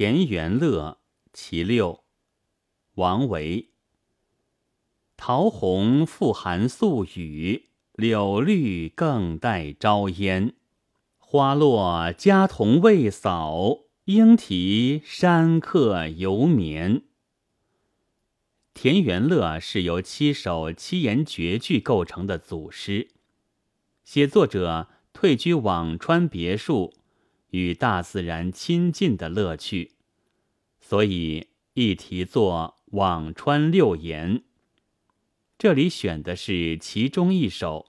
田园乐其六，王维。桃红复含宿雨，柳绿更带朝烟。花落家童未扫，莺啼山客犹眠。田园乐是由七首七言绝句构成的组诗，写作者退居辋川别墅。与大自然亲近的乐趣，所以一题作《辋川六言》。这里选的是其中一首。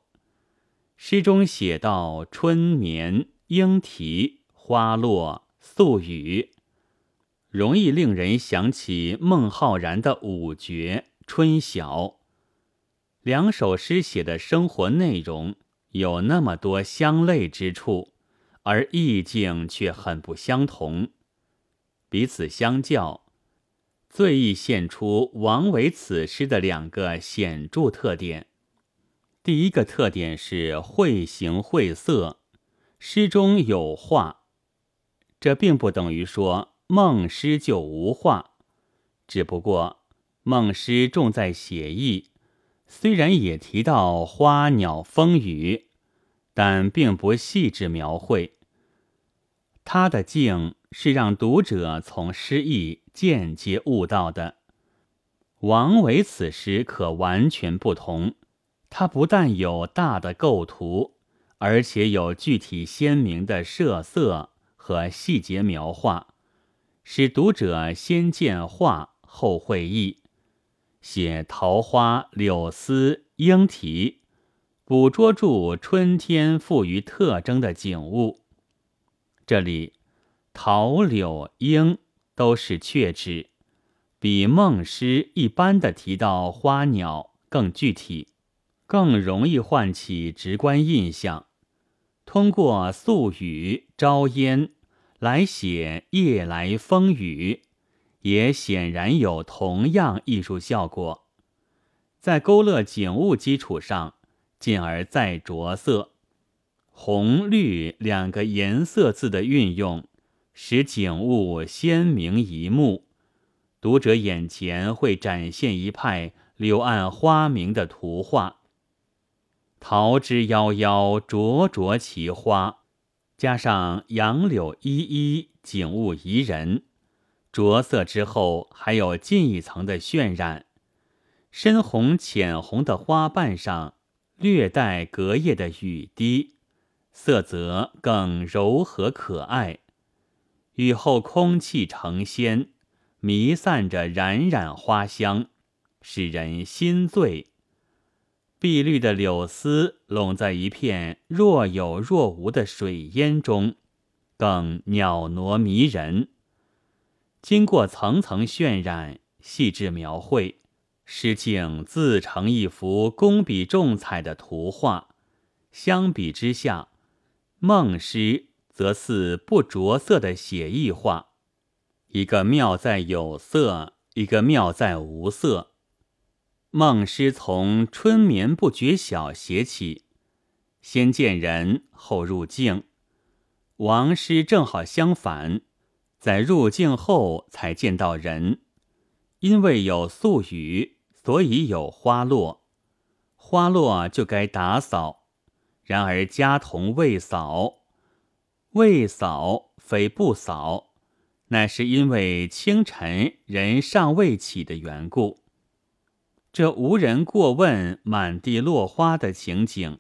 诗中写到春眠、莺啼、花落、宿雨，容易令人想起孟浩然的五绝《春晓》。两首诗写的生活内容有那么多相类之处。而意境却很不相同，彼此相较，最易现出王维此诗的两个显著特点。第一个特点是绘形绘色，诗中有画，这并不等于说孟诗就无画，只不过孟诗重在写意，虽然也提到花鸟风雨。但并不细致描绘，他的境是让读者从诗意间接悟到的。王维此诗可完全不同，他不但有大的构图，而且有具体鲜明的设色和细节描画，使读者先见画后会意，写桃花、柳丝、莺啼。捕捉住春天赋予特征的景物。这里桃、柳、莺都是确指，比孟诗一般的提到花鸟更具体，更容易唤起直观印象。通过宿雨、朝烟来写夜来风雨，也显然有同样艺术效果。在勾勒景物基础上。进而再着色，红绿两个颜色字的运用，使景物鲜明一目，读者眼前会展现一派柳暗花明的图画。桃之夭夭，灼灼其花，加上杨柳依依，景物宜人。着色之后，还有近一层的渲染，深红浅红的花瓣上。略带隔夜的雨滴，色泽更柔和可爱。雨后空气成仙，弥散着冉冉花香，使人心醉。碧绿的柳丝拢在一片若有若无的水烟中，更袅娜迷人。经过层层渲染，细致描绘。诗境自成一幅工笔重彩的图画，相比之下，孟诗则似不着色的写意画。一个妙在有色，一个妙在无色。孟诗从“春眠不觉晓”写起，先见人，后入境；王诗正好相反，在入境后才见到人，因为有宿雨。所以有花落，花落就该打扫。然而家童未扫，未扫非不扫，乃是因为清晨人尚未起的缘故。这无人过问，满地落花的情景，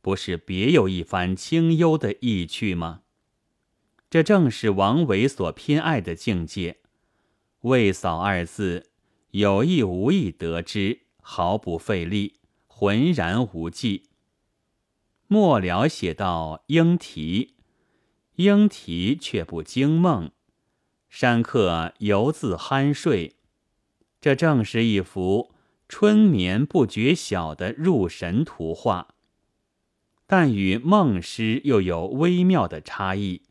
不是别有一番清幽的意趣吗？这正是王维所偏爱的境界。未扫二字。有意无意得知，毫不费力，浑然无际。末了写到莺啼，莺啼却不惊梦，山客犹自酣睡。这正是一幅春眠不觉晓的入神图画，但与梦诗又有微妙的差异。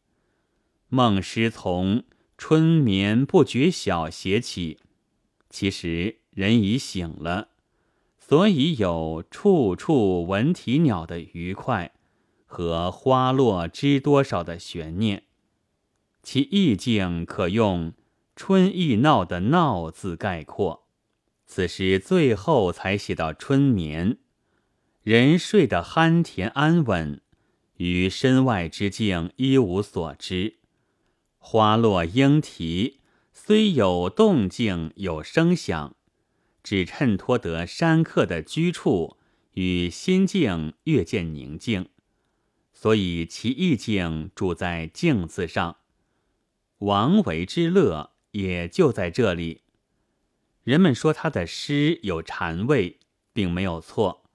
梦诗从春眠不觉晓写起。其实人已醒了，所以有处处闻啼鸟的愉快和花落知多少的悬念。其意境可用“春意闹”的“闹”字概括。此诗最后才写到春眠，人睡得酣甜安稳，于身外之境一无所知。花落莺啼，虽有动静有声响，只衬托得山客的居处与心境越见宁静，所以其意境主在“静”字上。王维之乐也就在这里。人们说他的诗有禅味，并没有错。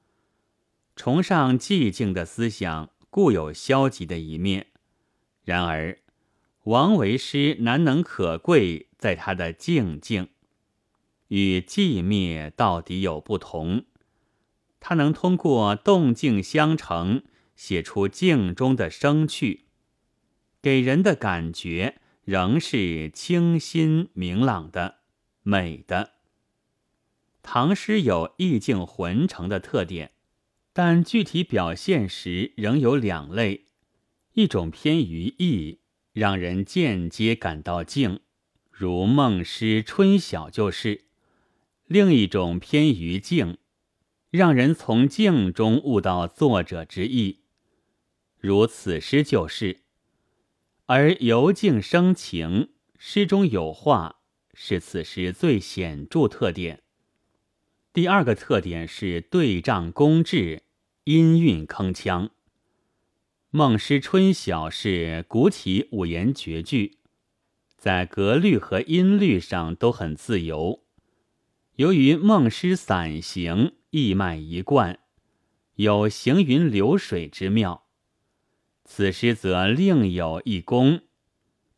崇尚寂静的思想固有消极的一面，然而王维诗难能可贵在他的静静，与寂灭到底有不同。他能通过动静相成，写出静中的生趣，给人的感觉。仍是清新明朗的、美的。唐诗有意境浑成的特点，但具体表现时仍有两类：一种偏于意，让人间接感到静，如孟诗《春晓》就是；另一种偏于静，让人从静中悟到作者之意，如此诗就是。而由静生情，诗中有画，是此诗最显著特点。第二个特点是对仗工致，音韵铿锵。孟诗《春晓》是古体五言绝句，在格律和音律上都很自由。由于孟诗散行，意脉一贯，有行云流水之妙。此诗则另有一功，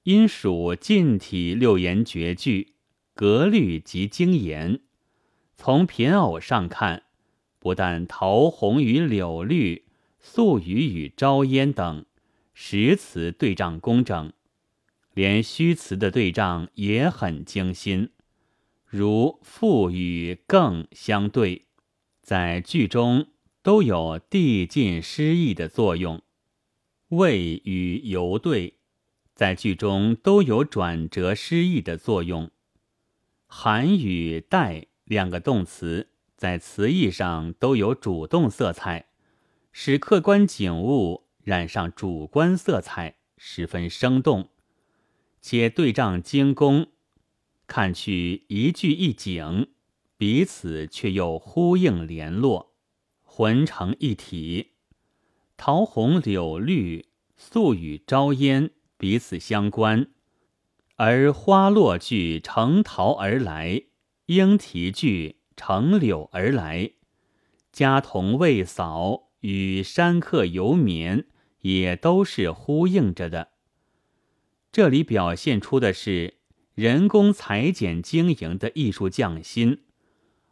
因属近体六言绝句，格律极精严。从品偶上看，不但桃红与柳绿、素雨与朝烟等实词对仗工整，连虚词的对仗也很精心，如复与更相对，在句中都有递进诗意的作用。谓与犹对，在句中都有转折诗意的作用。含与带两个动词在词义上都有主动色彩，使客观景物染上主观色彩，十分生动。且对仗精工，看去一句一景，彼此却又呼应联络，浑成一体。桃红柳绿、素雨朝烟彼此相关，而花落句成桃而来，莺啼句成柳而来，家童未扫与山客犹眠也都是呼应着的。这里表现出的是人工裁剪经营的艺术匠心，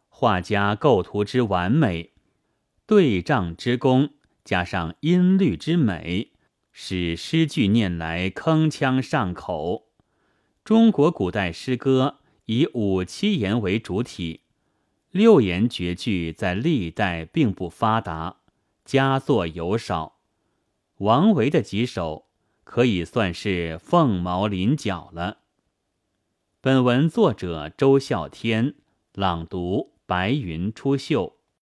画家构图之完美，对仗之功。加上音律之美，使诗句念来铿锵上口。中国古代诗歌以五七言为主体，六言绝句在历代并不发达，佳作尤少。王维的几首可以算是凤毛麟角了。本文作者周啸天朗读：白云出岫。